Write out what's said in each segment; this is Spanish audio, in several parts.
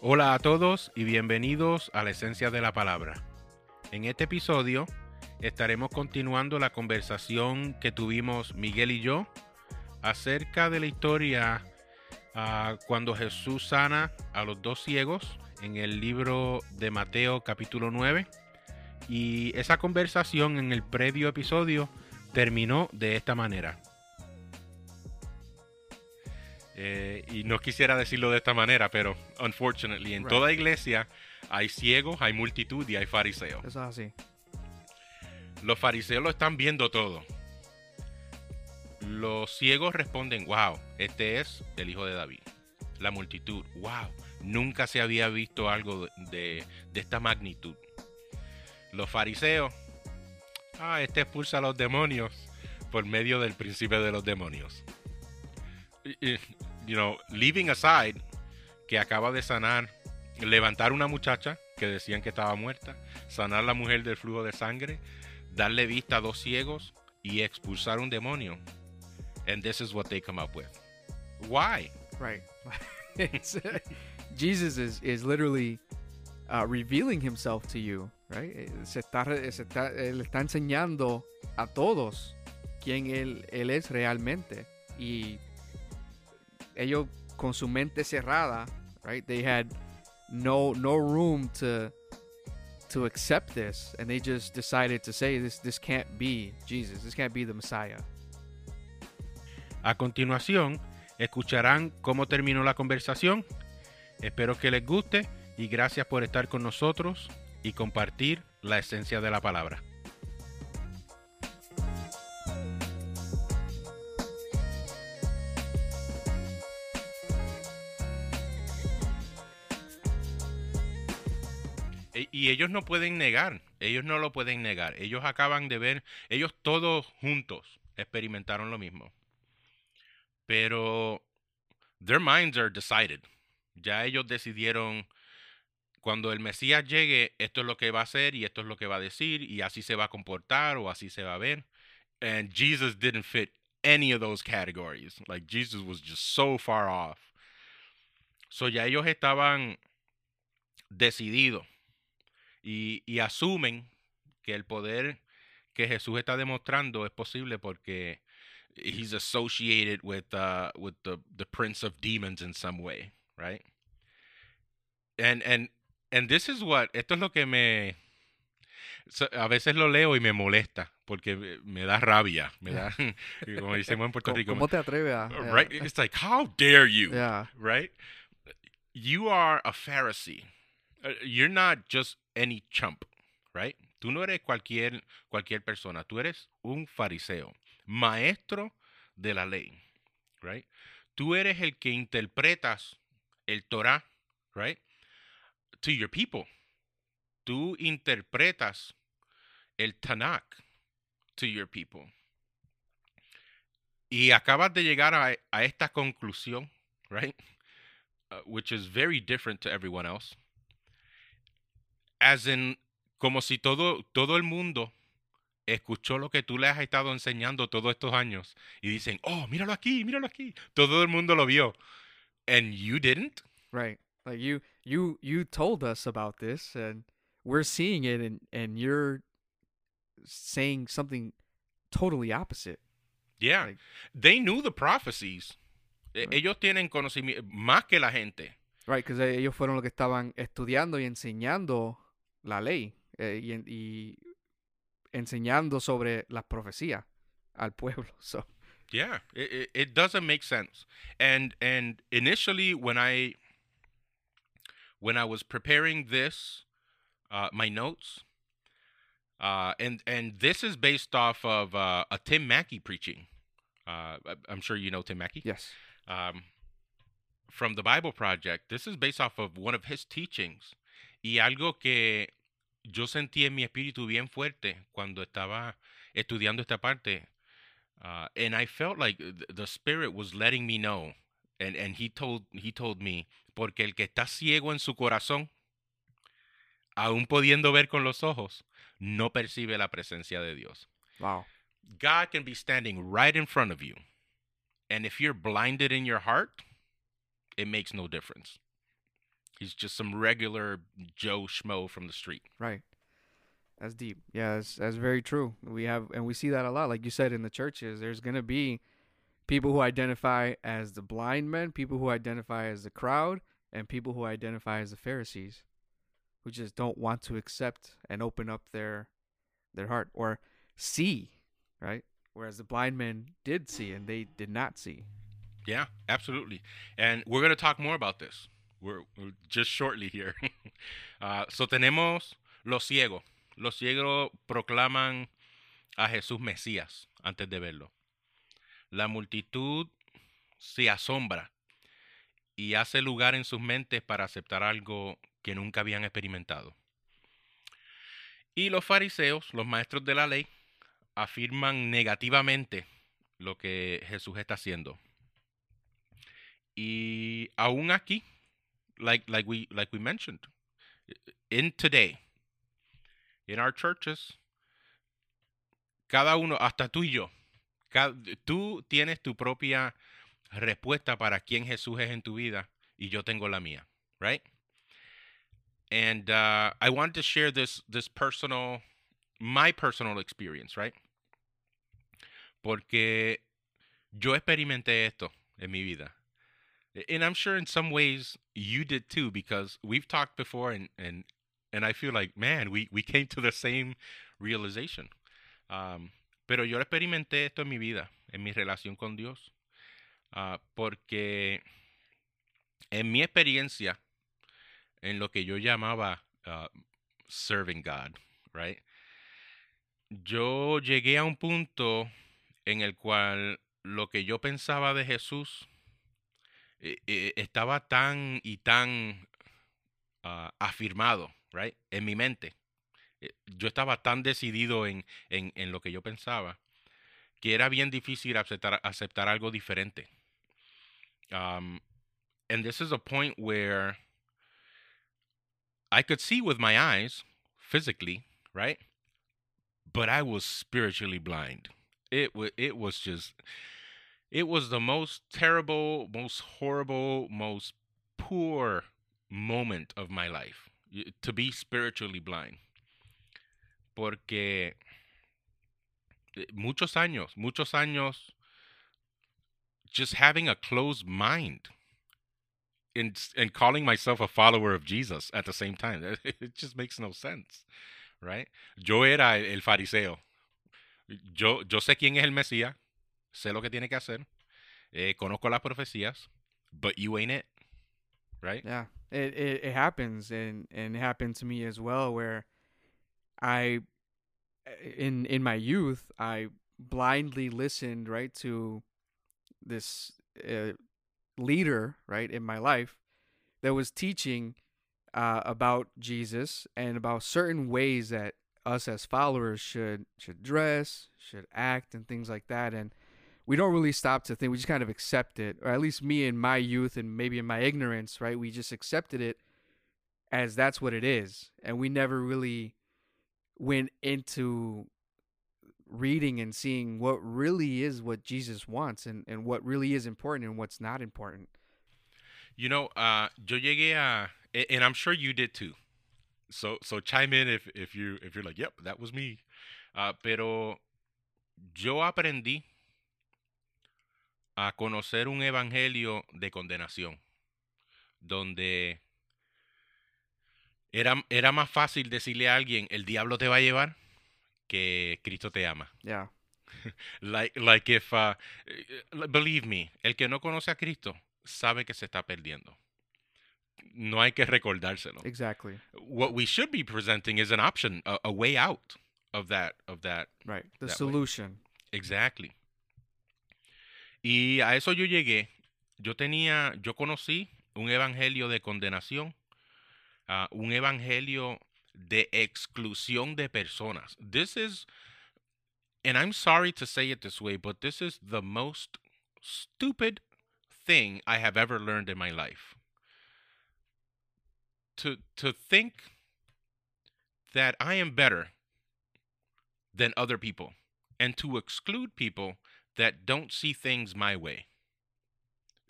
Hola a todos y bienvenidos a la esencia de la palabra. En este episodio estaremos continuando la conversación que tuvimos Miguel y yo acerca de la historia ah, cuando Jesús sana a los dos ciegos en el libro de Mateo capítulo 9. Y esa conversación en el previo episodio terminó de esta manera. Eh, y no quisiera decirlo de esta manera, pero unfortunately, en Right. toda iglesia hay ciegos, hay multitud y hay fariseos. Eso es así. Los fariseos lo están viendo todo. Los ciegos responden, wow, este es el hijo de David. La multitud, wow, nunca se había visto algo de, de esta magnitud. Los fariseos, ah, este expulsa a los demonios por medio del príncipe de los demonios. You know, leaving aside que acaba de sanar, levantar una muchacha que decían que estaba muerta, sanar la mujer del flujo de sangre, darle vista a dos ciegos y expulsar un demonio. And this is what they come up with. Why? Right. Jesus is, is literally uh, revealing himself to you, right? Se está, se está, él está enseñando a todos quién él, él es realmente. Y ellos con su mente cerrada, right? They had no room to to accept this and they just decided to say this this can't be Jesus. This can't be the Messiah. A continuación, escucharán cómo terminó la conversación. Espero que les guste y gracias por estar con nosotros y compartir la esencia de la palabra. Y ellos no pueden negar, ellos no lo pueden negar. Ellos acaban de ver, ellos todos juntos experimentaron lo mismo. Pero their minds are decided. Ya ellos decidieron cuando el Mesías llegue, esto es lo que va a hacer y esto es lo que va a decir y así se va a comportar o así se va a ver. And Jesus didn't fit any of those categories. Like Jesus was just so far off. So ya ellos estaban decididos y, y asumen que el poder que Jesús está demostrando es posible porque he's associated with uh, with the the prince of demons in some way, right? And and and this is what esto es lo que me so- a veces lo leo y me molesta porque me- da rabia, me da como decimos en Puerto ¿Cómo, Rico, cómo te atreves a, Uh, right? It's like how dare you? Yeah. right? You are a Pharisee. Uh, You're not just any chump, right? Tú no eres cualquier, cualquier persona. Tú eres un fariseo, maestro de la ley, right? Tú eres el que interpretas el Torah, right? To your people. Tú interpretas el Tanakh to your people. Y acabas de llegar a, a esta conclusión, right? Uh, which is very different to everyone else. As in, como si todo, todo el mundo escuchó lo que tú le has estado enseñando todos estos años y dicen, oh, míralo aquí, míralo aquí. Todo el mundo lo vio. And you didn't? Right. Like you you you told us about this and we're seeing it and and you're saying something totally opposite. Yeah. Like- They knew the prophecies. E- Right. Ellos tienen conocimiento más que la gente. Right, because ellos fueron los que estaban estudiando y enseñando la ley eh, y, y enseñando sobre las profecías al pueblo. So, Yeah, it, it, doesn't make sense. And and initially when I when I was preparing this, uh, my notes, uh, and and this is based off of uh, a Tim Mackey preaching. Uh, I'm sure you know Tim Mackey yes. um, from the Bible Project. This is based off of one of his teachings. Y algo que yo sentí en mi espíritu bien fuerte cuando estaba estudiando esta parte. Uh, and I felt like th- the Spirit was letting me know. And, and he told he told me, porque el que está ciego en su corazón, aún pudiendo ver con los ojos, no percibe la presencia de Dios. Wow. God can be standing right in front of you. And if you're blinded in your heart, it makes no difference. He's just some regular Joe Schmo from the street. Right. That's deep. Yeah, that's that's very true. We have and we see that a lot. Like you said in the churches, there's gonna be people who identify as the blind men, people who identify as the crowd, and people who identify as the Pharisees, who just don't want to accept and open up their their heart or see, right? Whereas the blind men did see and they did not see. Yeah, absolutely. And we're going to talk more about this. We're, just shortly here. uh, so tenemos los ciegos. Los ciegos proclaman a Jesús Mesías antes de verlo. La multitud se asombra y hace lugar en sus mentes para aceptar algo que nunca habían experimentado. Y los fariseos, los maestros de la ley, afirman negativamente lo que Jesús está haciendo. Y aún aquí, like like we like we mentioned, in today, in our churches, cada uno, hasta tú y yo, cada, tú tienes tu propia respuesta para quién Jesús es en tu vida y yo tengo la mía, right? And uh, I wanted to share this this personal, my personal experience, right? Porque yo experimenté esto en mi vida. And I'm sure in some ways you did too, because we've talked before and and and I feel like, man, we, we came to the same realization. Um, pero yo experimenté esto en mi vida, en mi relación con Dios, uh, porque en mi experiencia, en lo que yo llamaba uh, serving God, right? Yo llegué a un punto en el cual lo que yo pensaba de Jesús eh, eh, estaba tan y tan uh, afirmado, right, en mi mente. Eh, yo estaba tan decidido en, en, en, lo que yo pensaba que era bien difícil aceptar, aceptar algo diferente. Um, and this is a point where I could see with my eyes physically, right? But I was spiritually blind. It was it was just it was the most terrible, most horrible, most poor moment of my life to be spiritually blind. Porque eh, muchos años, muchos años just having a closed mind and and calling myself a follower of Jesus at the same time. It just makes no sense, right? Yo era el fariseo. Yo yo sé quién es el Mesías, sé lo que tiene que hacer, eh, conozco las profecías, but you ain't it, right? Yeah, it, it it happens, and and it happened to me as well, where I, in in my youth, I blindly listened right to this uh, leader right in my life that was teaching uh, about Jesus and about certain ways that us as followers should should dress, should act, and things like that, and we don't really stop to think. We just kind of accept it, or at least me in my youth and maybe in my ignorance, right? We just accepted it as that's what it is, and we never really went into reading and seeing what really is what Jesus wants and, and what really is important and what's not important. You know, uh, yo llegué a, and I'm sure you did too. So, so chime in if, if you if you're like, yep, that was me. Uh, pero yo aprendí a conocer un evangelio de condenación, donde era, era más fácil decirle a alguien, el diablo te va a llevar, que Cristo te ama. Yeah. like, like if, uh, believe me, el que no conoce a Cristo sabe que se está perdiendo. No hay que recordárselo. Exactly. What we should be presenting is an option, a, a way out of that, of that. Right. The solution. Way. Exactly. Y a eso yo llegué. Yo tenía, yo conocí un evangelio de condenación, uh, un evangelio de exclusión de personas. This is, and I'm sorry to say it this way, but this is the most stupid thing I have ever learned in my life. To to think that I am better than other people and to exclude people that don't see things my way.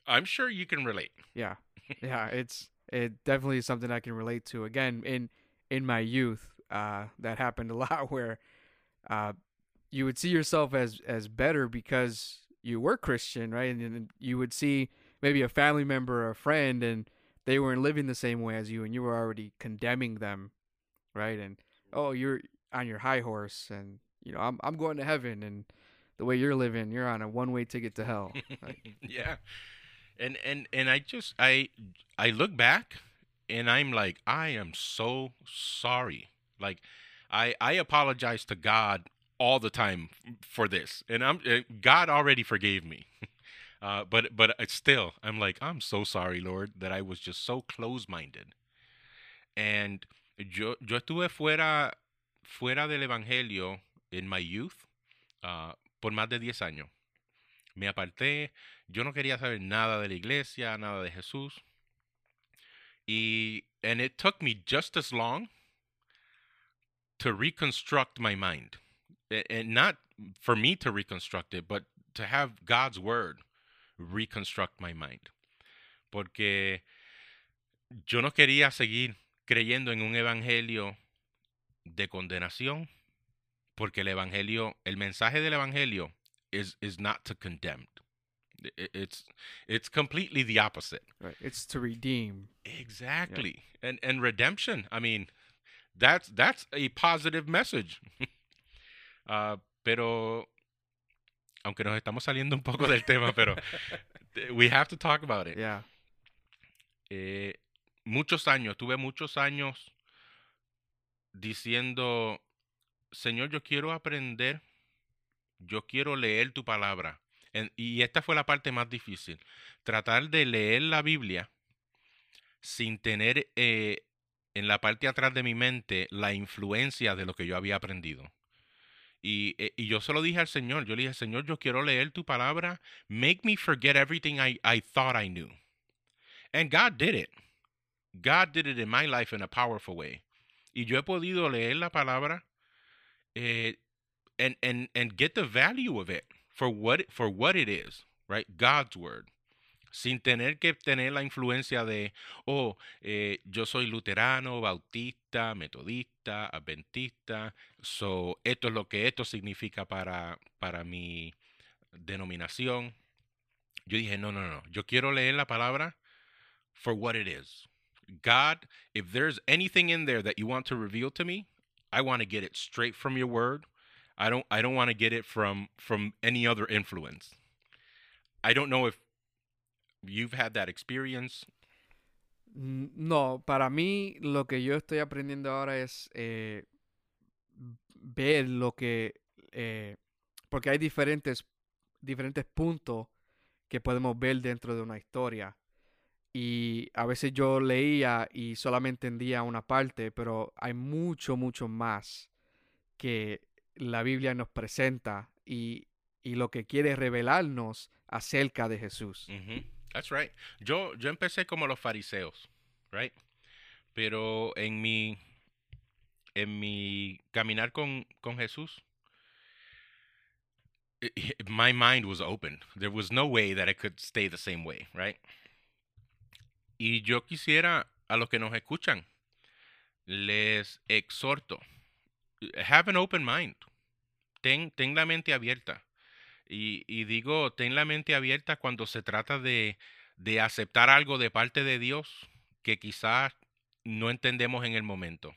I'm sure you can relate. Yeah. Yeah, it's it definitely is something I can relate to. Again, in in my youth, uh, that happened a lot where uh, you would see yourself as as better because you were Christian, right? And, and you would see maybe a family member or a friend, and they weren't living the same way as you, and you were already condemning them, right? And oh, you're on your high horse, and you know I'm I'm going to heaven, and the way you're living, you're on a one way ticket to hell. Like, yeah. And and and I just I I look back and I'm like I am so sorry. Like I I apologize to God all the time for this. And I'm uh, God already forgave me. Uh, but but still I'm like I'm so sorry, Lord, that I was just so close-minded. And yo yo estuve fuera fuera del evangelio in my youth uh, por más de 10 años. Me aparté, yo no quería saber nada de la iglesia, nada de Jesús. Y and it took me just as long to reconstruct my mind. And not for me to reconstruct it, but to have God's word reconstruct my mind. Porque yo no quería seguir creyendo en un evangelio de condenación, porque el evangelio, el mensaje del evangelio is is not to condemn. It's it's completely the opposite. right? It's to redeem. Exactly. And and redemption, I mean, that's that's a positive message. Ah, pero aunque nos estamos saliendo un poco del tema, pero we have to talk about it. Yeah. Eh, muchos años, tuve muchos años diciendo, Señor, yo quiero aprender, yo quiero leer tu palabra. Y esta fue la parte más difícil, tratar de leer la Biblia sin tener eh, en la parte atrás de mi mente la influencia de lo que yo había aprendido. Y, eh, y yo se lo dije al Señor, yo le dije, Señor, yo quiero leer tu palabra, make me forget everything I, I thought I knew. And God did it. God did it in my life in a powerful way. Y yo he podido leer la palabra eh, and, and, and get the value of it for what, it- for what it is, right? God's word. Sin tener que tener la influencia de, oh, eh, yo soy luterano, bautista, metodista, adventista, so esto es lo que esto significa para, para mi denominación. Yo dije, no, no, no, yo quiero leer la palabra for what it is. God, if there's anything in there that you want to reveal to me, I want to get it straight from your word. I don't I don't want to get it from from any other influence. I don't know if you've had that experience. No, para mí lo que yo estoy aprendiendo ahora es eh, ver lo que, eh, porque hay diferentes, diferentes puntos que podemos ver dentro de una historia. Y a veces yo leía y solamente entendía una parte, pero hay mucho, mucho más que la Biblia nos presenta y, y lo que quiere revelarnos acerca de Jesús. That's right. Yo, yo empecé como los fariseos, right? Pero en mi, en mi caminar con, con Jesús, i- my mind was open. There was no way that I could stay the same way, right? Y yo quisiera a los que nos escuchan, les exhorto, have an open mind. Ten, ten la mente abierta. Y, y digo, ten la mente abierta cuando se trata de, de aceptar algo de parte de Dios que quizás no entendemos en el momento.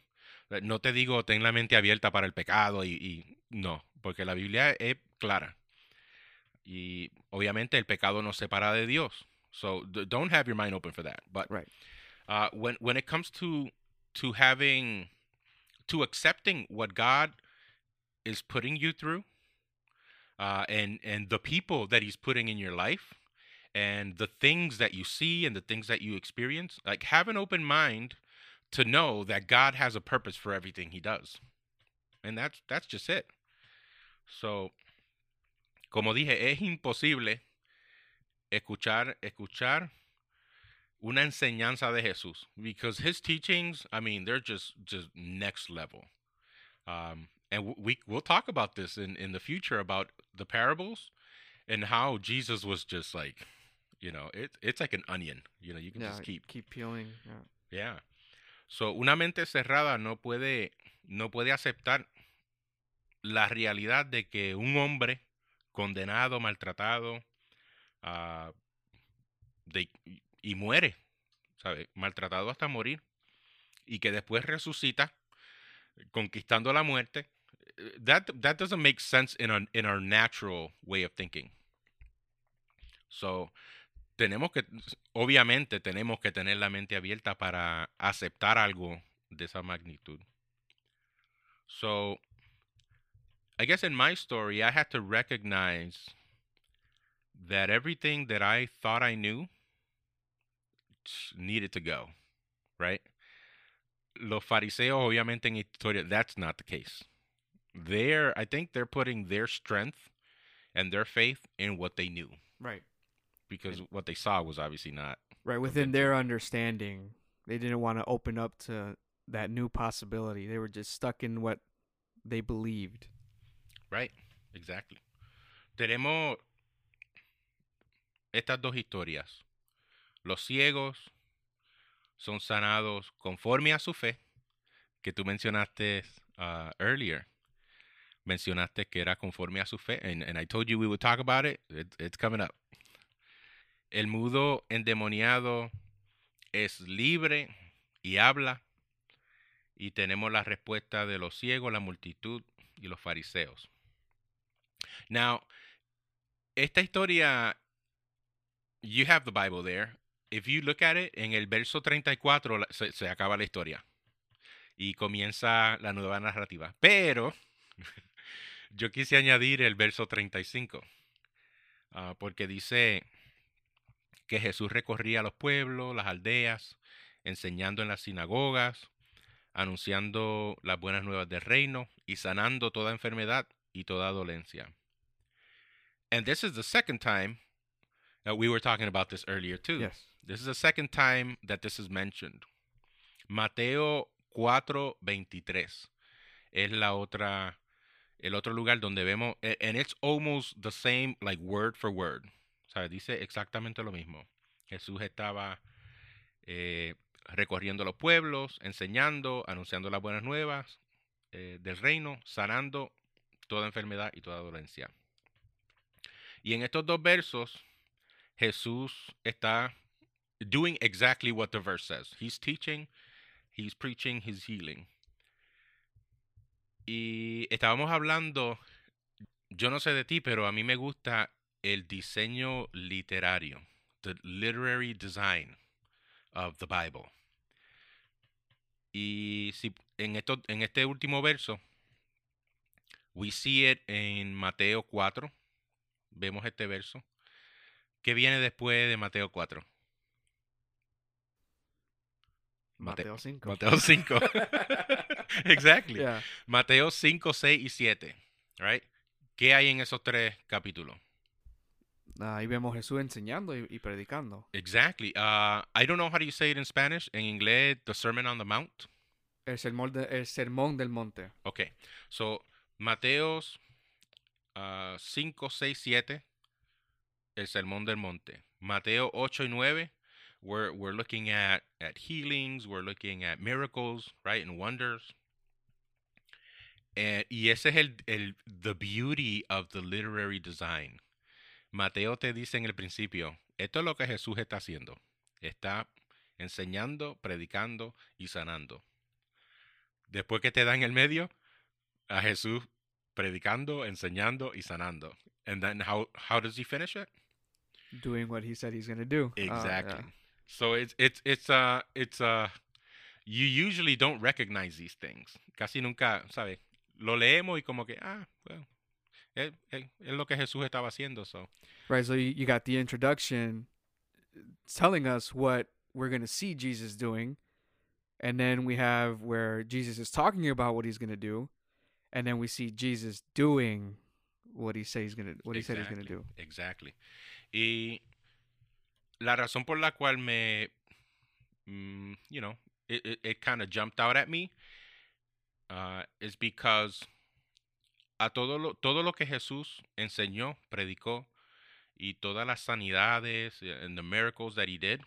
No te digo, ten la mente abierta para el pecado y, y no, porque la Biblia es clara. Y obviamente el pecado nos separa de Dios. So d- don't have your mind open for that. But Right. uh, when when it comes to to having to accepting what God is putting you through, uh, and and the people that He's putting in your life, and the things that you see and the things that you experience, like have an open mind to know that God has a purpose for everything He does, and that's that's just it. So, como dije, es imposible escuchar escuchar una enseñanza de Jesús because his teachings, I mean, they're just just next level. Um, and we we'll talk about this in in the future about the parables and how Jesus was just like You know, it's it's like an onion. You know, you can Yeah, just keep keep peeling. yeah. Yeah. So, una mente cerrada no puede, no puede aceptar la realidad de que un hombre condenado, maltratado, ah, de- y muere, ¿sabe? Maltratado hasta morir, y que después resucita, conquistando la muerte. eh, That, that doesn't make sense in our, in our natural way of thinking. So, tenemos que, obviamente tenemos que tener la mente abierta para aceptar algo de esa magnitud. So, I guess in my story, I had to recognize that everything that I thought I knew needed to go, right? Los fariseos, obviamente en historia, that's not the case. They're, I think they're putting their strength and their faith in what they knew Right. because what they saw was obviously not Right. Within their understanding, they didn't want to open up to that new possibility. They were just stuck in what they believed. right. Exactly. Tenemos estas dos historias. Los ciegos son sanados conforme a su fe, que tú mencionaste uh, earlier. Mencionaste que era conforme a su fe, and, I told you we would talk about it. it. It's coming up. El mudo endemoniado es libre y habla. Y tenemos la respuesta de los ciegos, la multitud y los fariseos. Now, esta historia, you have the Bible there. If you look at it, en el verso 34 la- se, se acaba la historia y comienza la nueva narrativa. Pero yo quise añadir el verso 35, ah, porque dice que Jesús recorría los pueblos, las aldeas, enseñando en las sinagogas, anunciando las buenas nuevas del reino y sanando toda enfermedad y toda dolencia. And this is the second time uh, we were talking about this earlier too. Yes. This is the second time that this is mentioned. Mateo 4:23 es la otra el otro lugar donde vemos a- and it's almost the same like word for word. O sea, dice exactamente lo mismo. Jesús estaba eh, recorriendo los pueblos, enseñando, anunciando las buenas nuevas eh, del reino, sanando toda enfermedad y toda dolencia. Y en estos dos versos, Jesús está doing exactly what the verse says. He's teaching, he's preaching, he's healing. Y estábamos hablando, yo no sé de ti, pero a mí me gusta el diseño literario, the literary design of the Bible. Y si en esto, en este último verso, we see it en Mateo 4. Vemos este verso. ¿Qué viene después de Mateo 4? Mate- Mateo 5. Mateo 5. exactly. Yeah. Mateo 5, 6 y 7. Right? ¿Qué hay en esos tres capítulos? Ah, ahí vemos Jesús enseñando y, y predicando. Exactly. Uh, I don't know how do you say it in Spanish. En inglés, the Sermon on the Mount. El sermón, de- el sermón del monte. Okay. So, Mateos uh, 5, 6, 7, el Sermón del Monte. Mateo 8 y 9, we're, we're looking at, at healings, we're looking at miracles, right, and wonders. Eh, y ese es el, el, the beauty of the literary design. Mateo te dice en el principio, esto es lo que Jesús está haciendo. Está enseñando, predicando y sanando. Después que te da en el medio, a Jesús predicando, enseñando y sanando. And then how how does he finish it? Doing what he said he's going to do. Yeah. Exactly. So it's it's it's uh it's uh you usually don't recognize these things. Casi nunca, ¿sabes? Lo leemos y como que ah, well, es, es, es lo que Jesús estaba haciendo, so. Right. So you, you got the introduction telling us what we're going to see Jesus doing. And then we have where Jesus is talking about what he's going to do. And then we see Jesus doing what he says he's going to what he said he's going to do. Exactly. Y la razón por la cual me, mm, you know, it, it, it kind of jumped out at me uh, is because a todo lo, todo lo que Jesús enseñó, predicó y todas las sanidades and the miracles that he did,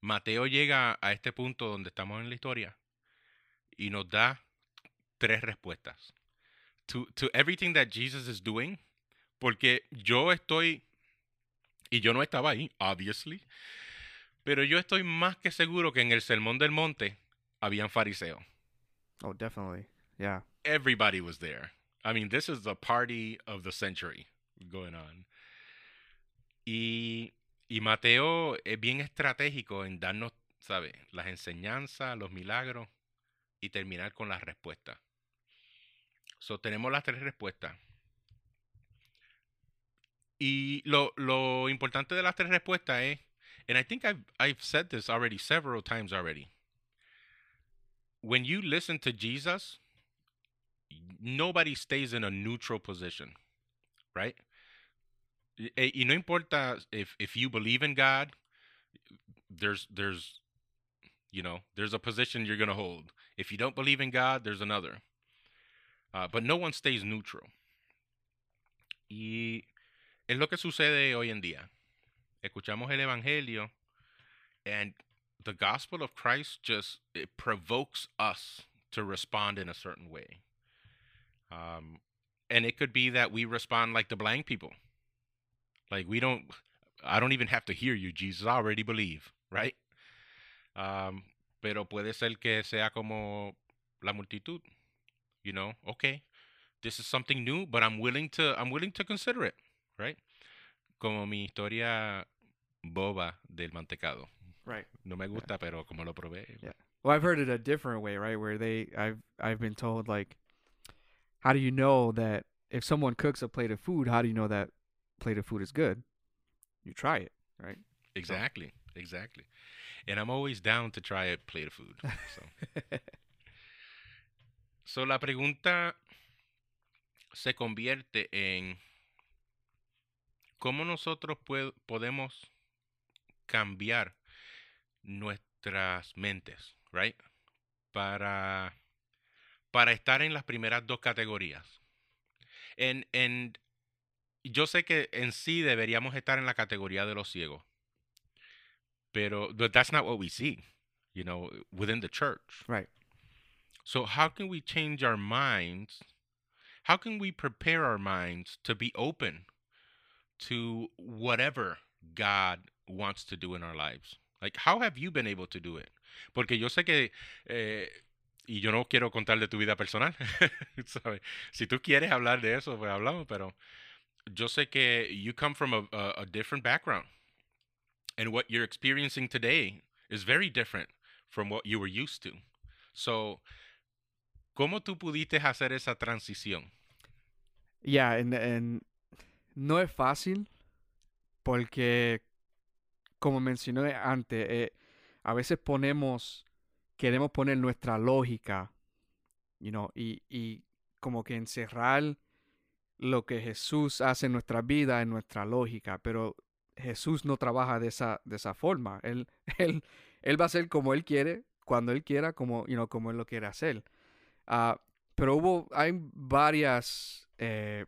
Mateo llega a este punto donde estamos en la historia y nos da tres respuestas. To, to everything that Jesus is doing, porque yo estoy, y yo no estaba ahí, obviously, pero yo estoy más que seguro que en el Sermón del Monte habían fariseos. Oh, definitely. Yeah. Everybody was there. I mean, this is the party of the century going on. Y, y Mateo es bien estratégico en darnos, ¿sabe? Las enseñanzas, los milagros y terminar con las respuestas. So, tenemos las tres respuestas. Y lo, lo importante de las tres respuestas es, and I think I've, I've said this already several times already. When you listen to Jesus, nobody stays in a neutral position, right? Y, y no importa if, if you believe in God, there's there's you know there's a position you're gonna hold. If you don't believe in God, there's another. Uh, but no one stays neutral. Y es lo que sucede hoy en día. Escuchamos el evangelio, and the gospel of Christ just it provokes us to respond in a certain way. Um, and it could be that we respond like the blind people. Like we don't, I don't even have to hear you, Jesus. I already believe, right? Um, pero puede ser que sea como la multitud. You know, okay, this is something new, but I'm willing to, I'm willing to consider it, right? Como mi historia boba del mantecado. Right. No me gusta, pero como lo probé. Yeah. Well, I've heard it a different way, right? Where they, I've, I've been told like, how do you know that if someone cooks a plate of food, how do you know that plate of food is good? You try it, right? Exactly, exactly. And I'm always down to try a plate of food. So, so la pregunta se convierte en cómo nosotros pue- podemos cambiar nuestras mentes, right? Para, para estar en las primeras dos categorías. En, en, yo sé que en sí deberíamos estar en la categoría de los ciegos, pero but that's not what we see, you know, within the church. Right. So how can we change our minds? How can we prepare our minds to be open to whatever God wants to do in our lives? Like how have you been able to do it? Porque yo sé que eh, y yo no quiero contar de tu vida personal. ¿sabes? Si tú quieres hablar de eso, pues hablamos, pero yo sé que you come from a, a, a different background. And what you're experiencing today is very different from what you were used to. So, ¿cómo tú pudiste hacer esa transición? Yeah, and, and no es fácil porque, como mencioné antes, eh, a veces ponemos, queremos poner nuestra lógica, you y, y como que encerrar lo que Jesús hace en nuestra vida en nuestra lógica, pero Jesús no trabaja de esa, de esa forma. Él, él, él va a hacer como Él quiere, cuando Él quiera, como, you como Él lo quiere hacer. Ah, pero hubo, hay varias eh,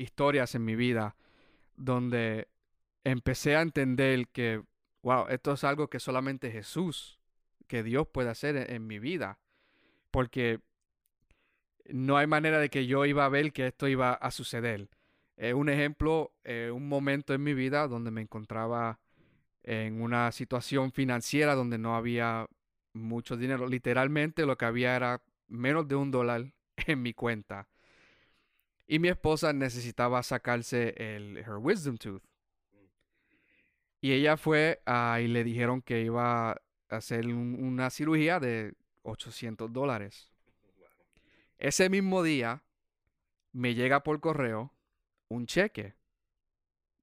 historias en mi vida donde empecé a entender que, wow, esto es algo que solamente Jesús, que Dios puede hacer en, en mi vida. Porque no hay manera de que yo iba a ver que esto iba a suceder. Eh, un ejemplo, eh, un momento en mi vida donde me encontraba en una situación financiera donde no había mucho dinero. Literalmente lo que había era menos de un dólar en mi cuenta. Y mi esposa necesitaba sacarse el her wisdom tooth. Y ella fue ah, y le dijeron que iba a hacer un- una cirugía de 800 dólares. Ese mismo día me llega por correo un cheque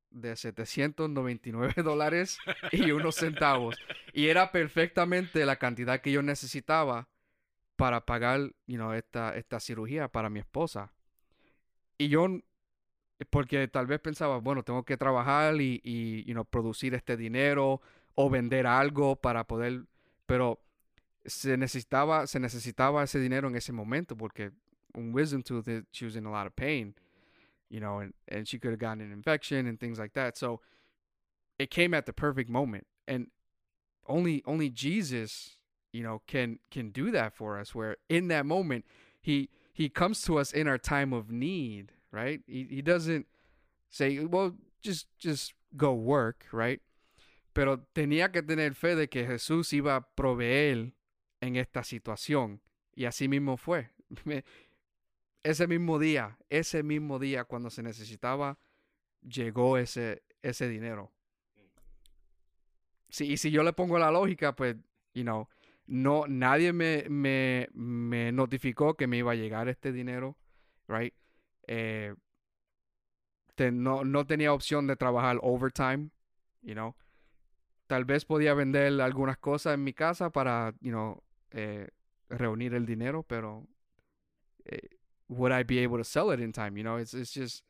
de 799 dólares y unos centavos. Y era perfectamente la cantidad que yo necesitaba para pagar you know, esta, esta cirugía para mi esposa. Y yo, porque tal vez pensaba, bueno, tengo que trabajar y, y you producir este dinero o vender algo para poder, pero se necesitaba, se necesitaba ese dinero en ese momento porque un wisdom tooth, it- she was in a lot of pain. you know, and, and she could have gotten an infection and things like that. So it came at the perfect moment. And only only Jesus, you know, can can do that for us where in that moment he he comes to us in our time of need, right? He he doesn't say, well, just just go work, right? Pero tenía que tener fe de que Jesús iba a proveer en esta situación. Y así mismo fue. ese mismo día, ese mismo día cuando se necesitaba, llegó ese, ese dinero. Sí, y si yo le pongo la lógica, pues, you know, no, nadie me, me, me notificó que me iba a llegar este dinero, right? Eh, no, no tenía opción de trabajar overtime, you know. Tal vez podía vender algunas cosas en mi casa para, you know, eh, reunir el dinero, pero eh, would I be able to sell it in time? You know, it's it's just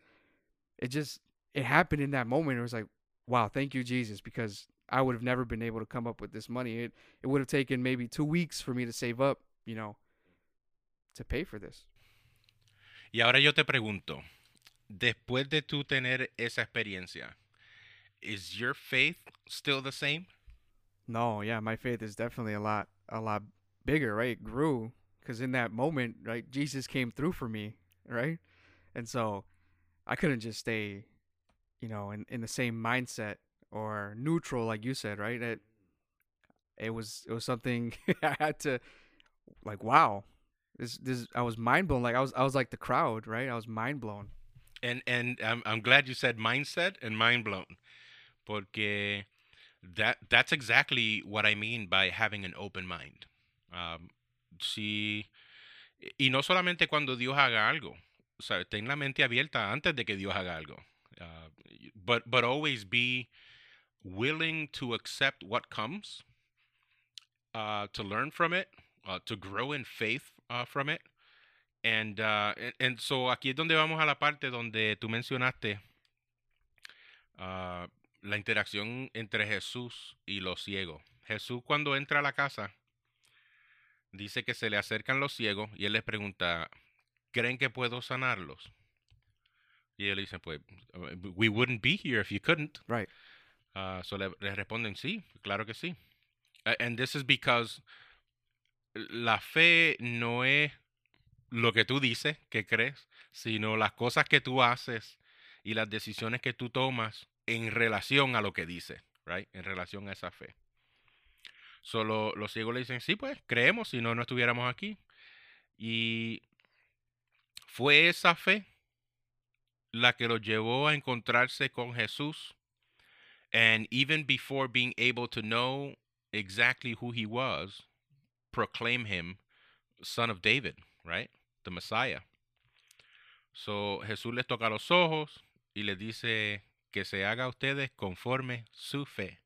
it just it happened in that moment. It was like, wow, thank you, Jesus, because I would have never been able to come up with this money. It it would have taken maybe two weeks for me to save up, you know, to pay for this. Y ahora yo te pregunto, después de tú tener esa experiencia, is your faith still the same? No, yeah, my faith is definitely a lot a lot bigger, right? It grew because in that moment, right, Jesus came through for me, right? And so I couldn't just stay, you know, in, in the same mindset or neutral, like you said, right? It it was it was something I had to like, wow, this this I was mind blown. Like I was I was like the crowd, right? I was mind blown. And and I'm I'm glad you said mindset and mind blown, porque that that's exactly what I mean by having an open mind. Um, si, y no solamente cuando Dios haga algo, o sea, ten la mente abierta antes de que Dios haga algo. Uh, but, but always be willing to accept what comes, uh, to learn from it, uh, to grow in faith uh, from it. And, uh, and, and, so aquí es donde vamos a la parte donde tú mencionaste uh, la interacción entre Jesús y los ciegos. Jesús cuando entra a la casa, dice que se le acercan los ciegos y él les pregunta, ¿creen que puedo sanarlos? Y le dicen, pues, we wouldn't be here if you couldn't. Right. Uh, so le, le, responden, sí, claro que sí. and this is because la fe no es lo que tú dices, que crees, sino las cosas que tú haces y las decisiones que tú tomas en relación a lo que dices, right? En relación a esa fe. Solo los ciegos le dicen, sí, pues creemos, si no, no estuviéramos aquí. Y fue esa fe la que los llevó a encontrarse con Jesús. And even before being able to know exactly who he was, proclaim him son of David, right? The Messiah. So Jesús les toca los ojos y les dice que se haga ustedes conforme su fe,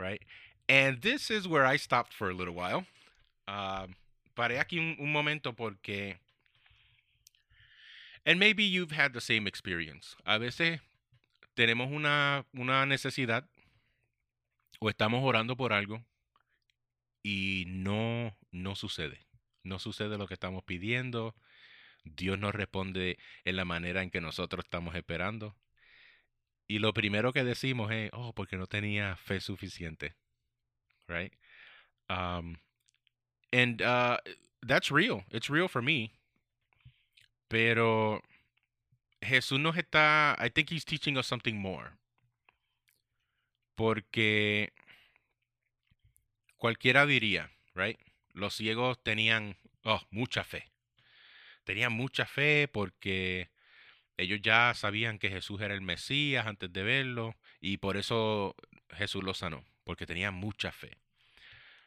right? And this is where I stopped for a little while. Uh, paré aquí un, un momento porque. And maybe you've had the same experience. A veces tenemos una, una necesidad o estamos orando por algo y no, no sucede. No sucede lo que estamos pidiendo. Dios nos responde en la manera en que nosotros estamos esperando. Y lo primero que decimos es, oh, porque no tenía fe suficiente. right? Um, and uh, that's real. It's real for me. Pero Jesús nos está, I think he's teaching us something more. Porque cualquiera diría, right? Los ciegos tenían, oh, mucha fe. Tenían mucha fe porque ellos ya sabían que Jesús era el Mesías antes de verlo y por eso Jesús los sanó, porque tenían mucha fe.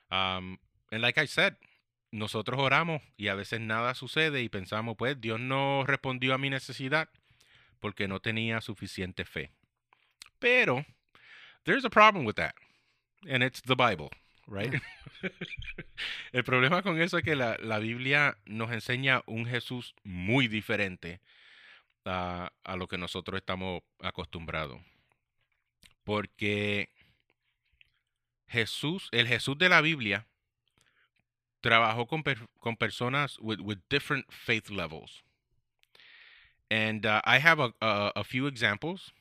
Um, and like I said, nosotros oramos y a veces nada sucede y pensamos, pues Dios no respondió a mi necesidad porque no tenía suficiente fe. Pero there's a problem with that, and it's the Bible, right? El problema con eso es que la, la Biblia nos enseña un Jesús muy diferente a, a lo que nosotros estamos acostumbrados. Porque Jesús, el Jesús de la Biblia, trabajó con, con personas with, with different faith levels. And uh, I have a, a, a few examples.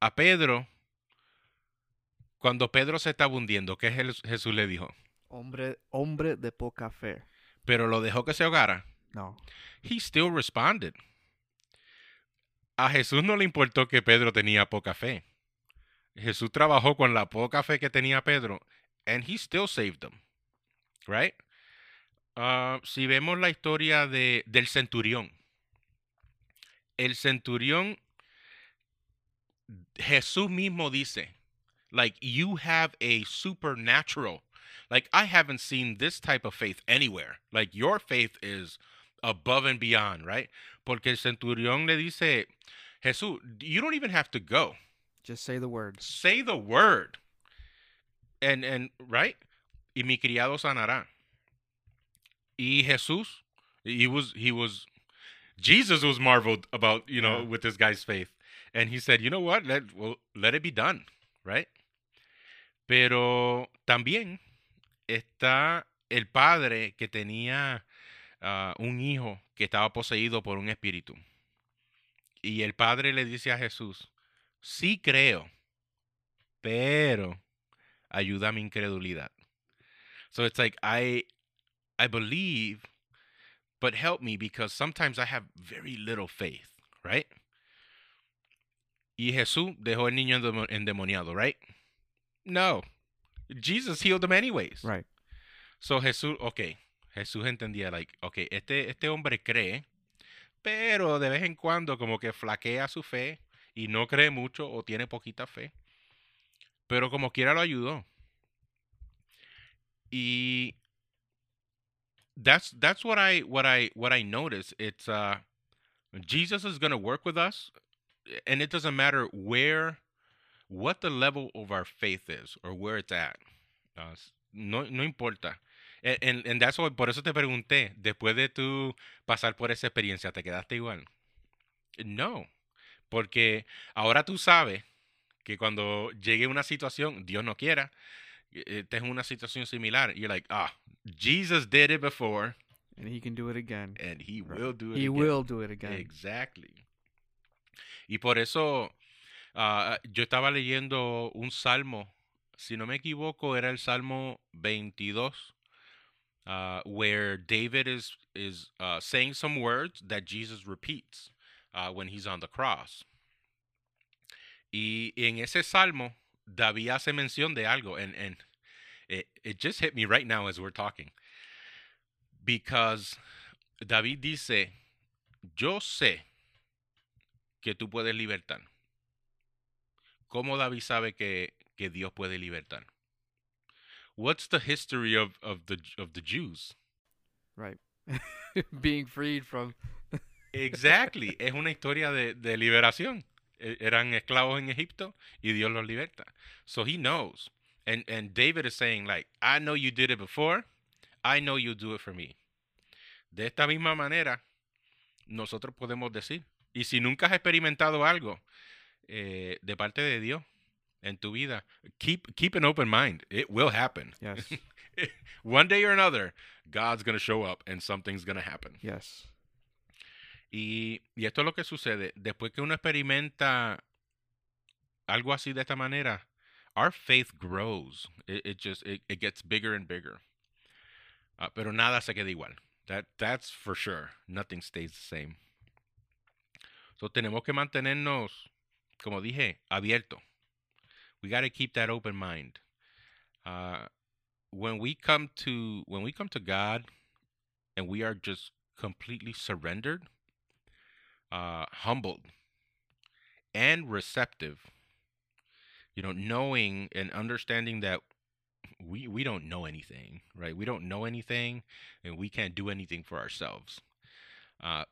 A Pedro, cuando Pedro se estaba hundiendo, ¿qué Jes- Jesús le dijo? Hombre, hombre de poca fe. Pero lo dejó que se ahogara. No. He still responded. A Jesús no le importó que Pedro tenía poca fe. Jesús trabajó con la poca fe que tenía Pedro, and he still saved them. Right? Ah, si vemos la historia de, del centurión, el centurión, Jesús mismo dice, like, you have a supernatural, like, I haven't seen this type of faith anywhere. Like, your faith is above and beyond, right? Porque el centurión le dice, Jesús, you don't even have to go. Just say the word. Say the word. And, and, right? Y mi criado sanará. Y Jesús, he was, he was, Jesus was marveled about, you know, Yeah. with this guy's faith. And he said, you know what? Let, well, let it be done, right? Pero también está el padre que tenía ah, un hijo que estaba poseído por un espíritu. Y el padre le dice a Jesús, sí creo, pero ayuda a mi incredulidad. So it's like I I believe, but help me because sometimes I have very little faith, right? Y Jesús dejó el niño endemo- endemoniado, right? No. Jesus healed him anyways. Right. So Jesús, ok, Jesús entendía, like, ok, este, este hombre cree, pero de vez en cuando como que flaquea su fe y no cree mucho o tiene poquita fe, pero como quiera lo ayudó. Y that's that's what I what I what I notice. It's uh Jesus is gonna work with us, and it doesn't matter where, what the level of our faith is or where it's at. Uh, no, no importa. And, and, and that's why, por eso te pregunté, después de tú pasar por esa experiencia, ¿te quedaste igual? No, porque ahora tú sabes que cuando llegue una situación, Dios no quiera, estés en una situación similar, you're like, ah, Jesus did it before, And he can do it again. and he Right. will do it He again. will do it again. Exactly. Y por eso ah, yo estaba leyendo un salmo, si no me equivoco, era el Salmo 22, uh, where David is is uh, saying some words that Jesus repeats uh, when he's on the cross. Y en ese salmo, David hace mención de algo, and and it, it just hit me right now as we're talking, because David dice, yo sé que tú puedes libertar. ¿Cómo David sabe que, que Dios puede libertar? What's the history of, of, the, of the Jews? Right. Being freed from. Exactly. es una historia de, de liberación. Eran esclavos en Egipto y Dios los liberta. So he knows. And, and David is saying, like, I know you did it before. I know you'll do it for me. De esta misma manera, nosotros podemos decir. Y si nunca has experimentado algo eh, de parte de Dios en tu vida, keep, keep an open mind. It will happen. Yes. One day or another, God's going to show up and something's going to happen. yes. Y, esto es lo que sucede. Después que uno experimenta algo así de esta manera, our faith grows. It, just, it, it gets bigger and bigger. Ah, pero nada se queda igual. That, that's for sure. Nothing stays the same. So tenemos que mantenernos, como dije, abierto. We got to keep that open mind. Uh, when we come to when we come to God and we are just completely surrendered, uh, humbled, and receptive. You know, knowing and understanding that we we don't know anything, right? We don't know anything, and we can't do anything for ourselves. Uh,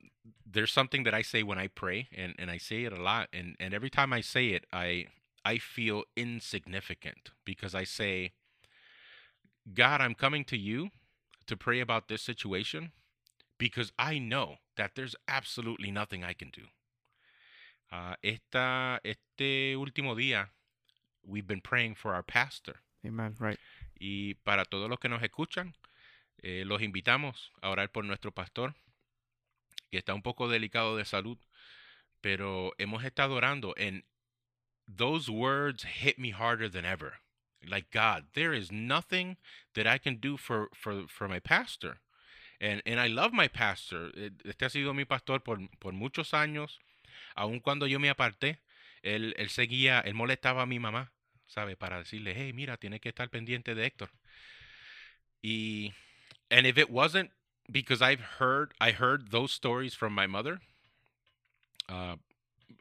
there's something that I say when I pray, and, and I say it a lot, and, and every time I say it, I I feel insignificant because I say, God, I'm coming to you to pray about this situation because I know that there's absolutely nothing I can do. Uh, esta, este último día, we've been praying for our pastor. Amen. Right. Y para todos los que nos escuchan, eh, los invitamos a orar por nuestro pastor, que está un poco delicado de salud. pero hemos estado orando and those words hit me harder than ever. Like God, there is nothing that I can do for for for my pastor. And and I love my pastor. Este ha sido mi pastor por por muchos años. Aun cuando yo me aparté, él él seguía, él molestaba a mi mamá, ¿sabe? Para decirle, "Hey, mira, tiene que estar pendiente de Héctor." Y and if it wasn't because I've heard I heard those stories from my mother, uh,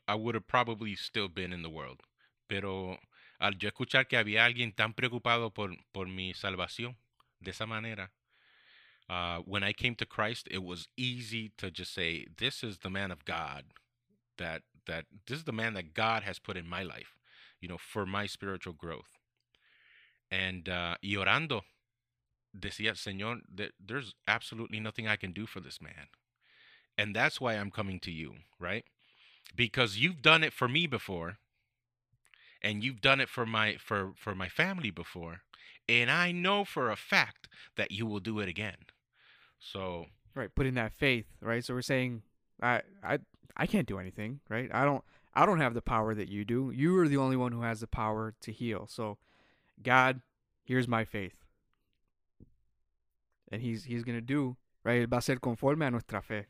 I would have probably still been in the world. Pero al yo escuchar que había alguien tan preocupado por, por mi salvación de esa manera, uh, when I came to Christ, it was easy to just say, "This is the man of God that that this is the man that God has put in my life, you know, for my spiritual growth." And uh, y orando, decía, Señor, there's absolutely nothing I can do for this man. And that's why I'm coming to you, right? Because you've done it for me before and you've done it for my for for my family before and I know for a fact that you will do it again. So right, putting that faith, right? So we're saying I I I can't do anything, right? I don't I don't have the power that you do. You are the only one who has the power to heal. So God, here's my faith. and he's he's gonna do right. va a ser conforme a nuestra fe.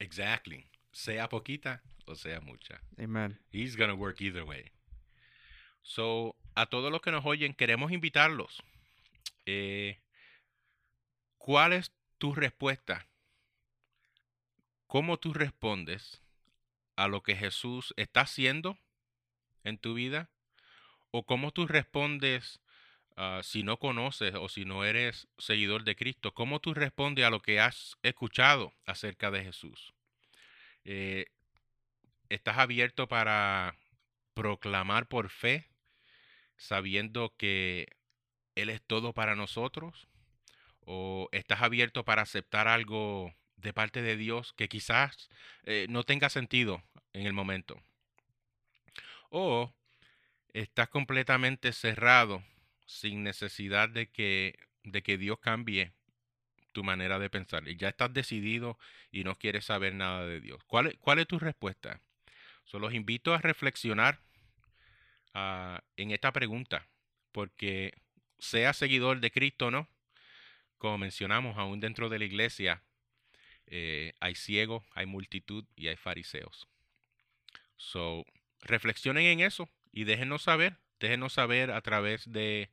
Exactly. Sea poquita o sea mucha. Amen. He's gonna work either way. So, a todos los que nos oyen, queremos invitarlos. Eh, ¿Cuál es tu respuesta? ¿Cómo tú respondes a lo que Jesús está haciendo en tu vida? ¿O cómo tú respondes Ah, si no conoces o si no eres seguidor de Cristo, ¿cómo tú respondes a lo que has escuchado acerca de Jesús? Eh, ¿Estás abierto para proclamar por fe, sabiendo que Él es todo para nosotros? ¿O estás abierto para aceptar algo de parte de Dios que quizás eh, no tenga sentido en el momento? ¿O estás completamente cerrado sin necesidad de que, de que Dios cambie tu manera de pensar. Y ya estás decidido y no quieres saber nada de Dios. ¿Cuál, cuál es tu respuesta? So, los invito a reflexionar en esta pregunta, porque sea seguidor de Cristo o no, como mencionamos, aún dentro de la iglesia eh, hay ciegos, hay multitud y hay fariseos. So, reflexionen en eso y déjenos saber Déjenos saber a través de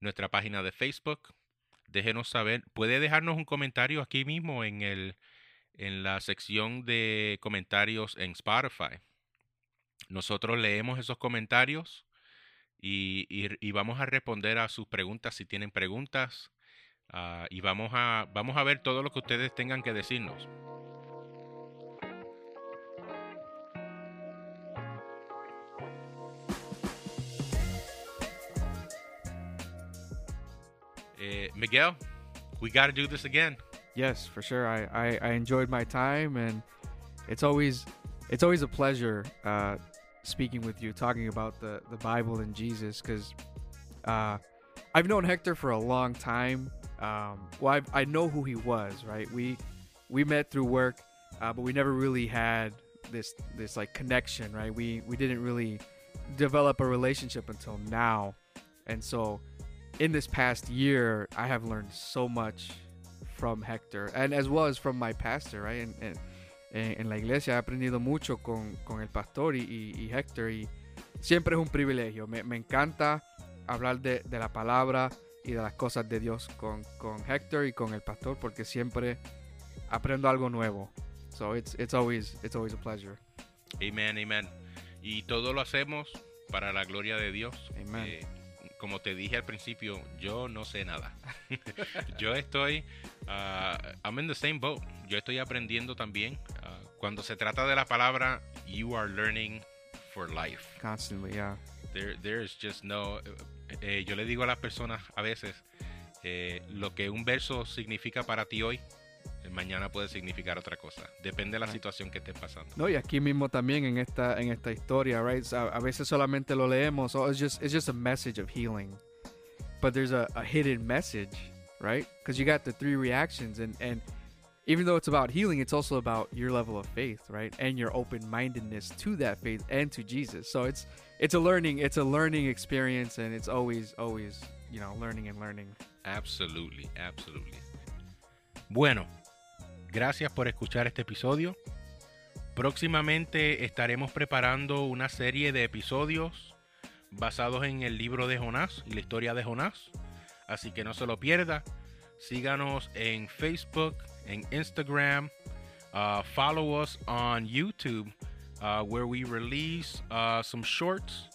nuestra página de Facebook. Déjenos saber. Puede dejarnos un comentario aquí mismo en, el, en la sección de comentarios en Spotify. Nosotros leemos esos comentarios y, y, vamos a responder a sus preguntas si tienen preguntas. Ah, y vamos a, vamos a ver todo lo que ustedes tengan que decirnos. Miguel, we got to do this again. Yes, for sure. I, I, I, enjoyed my time, and it's always it's always a pleasure uh, speaking with you, talking about the the Bible and Jesus, because uh, I've known Hector for a long time. Um, well, I've, I know who he was, right? We we met through work, uh, but we never really had this this like connection, right? We we didn't really develop a relationship until now, and so in this past year, I have learned so much from Hector and as well as from my pastor, right? En, en, en la iglesia he aprendido mucho con, con el pastor y, y, y, Hector y siempre es un privilegio. Me, me encanta hablar de, de, la palabra y de las cosas de Dios con, con Hector y con el pastor porque siempre aprendo algo nuevo. So it's, it's, always, it's always a pleasure. Amen, amen. Y todo lo hacemos para la gloria de Dios. Amen. Eh, como te dije al principio, yo no sé nada. yo estoy, uh, I'm in the same boat. Yo estoy aprendiendo también. Uh, cuando se trata de la palabra, you are learning for life. Constantly, yeah. There, there is just no. Eh, eh, yo le digo a las personas a veces, eh, lo que un verso significa para ti hoy, mañana puede significar otra cosa. Depende de la ah. situación que esté pasando. No, y aquí mismo también en esta, en esta historia, right? a, veces solamente lo leemos, oh, it's just, it's just a message of healing. But there's a, a hidden message, right? Because you got the three reactions and, and even though it's about healing, it's also about your level of faith, right? And your open-mindedness to that faith and to Jesus. So it's it's a learning, it's a learning experience and it's always always, you know, learning and learning. Absolutely, absolutely. Bueno, gracias por escuchar este episodio. Próximamente estaremos preparando una serie de episodios basados en el libro de Jonás y la historia de Jonás. Así que no se lo pierda. Síganos en Facebook, en Instagram. Uh, follow us on YouTube, uh, where we release uh, some shorts,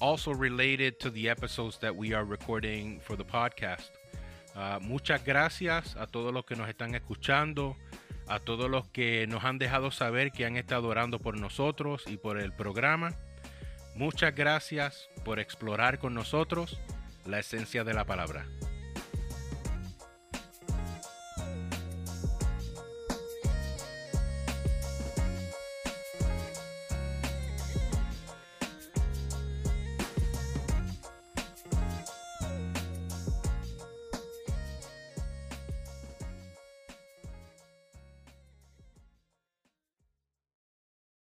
also related to the episodes that we are recording for the podcast. Uh, muchas gracias a todos los que nos están escuchando, a todos los que nos han dejado saber que han estado orando por nosotros y por el programa. Muchas gracias por explorar con nosotros la esencia de la palabra.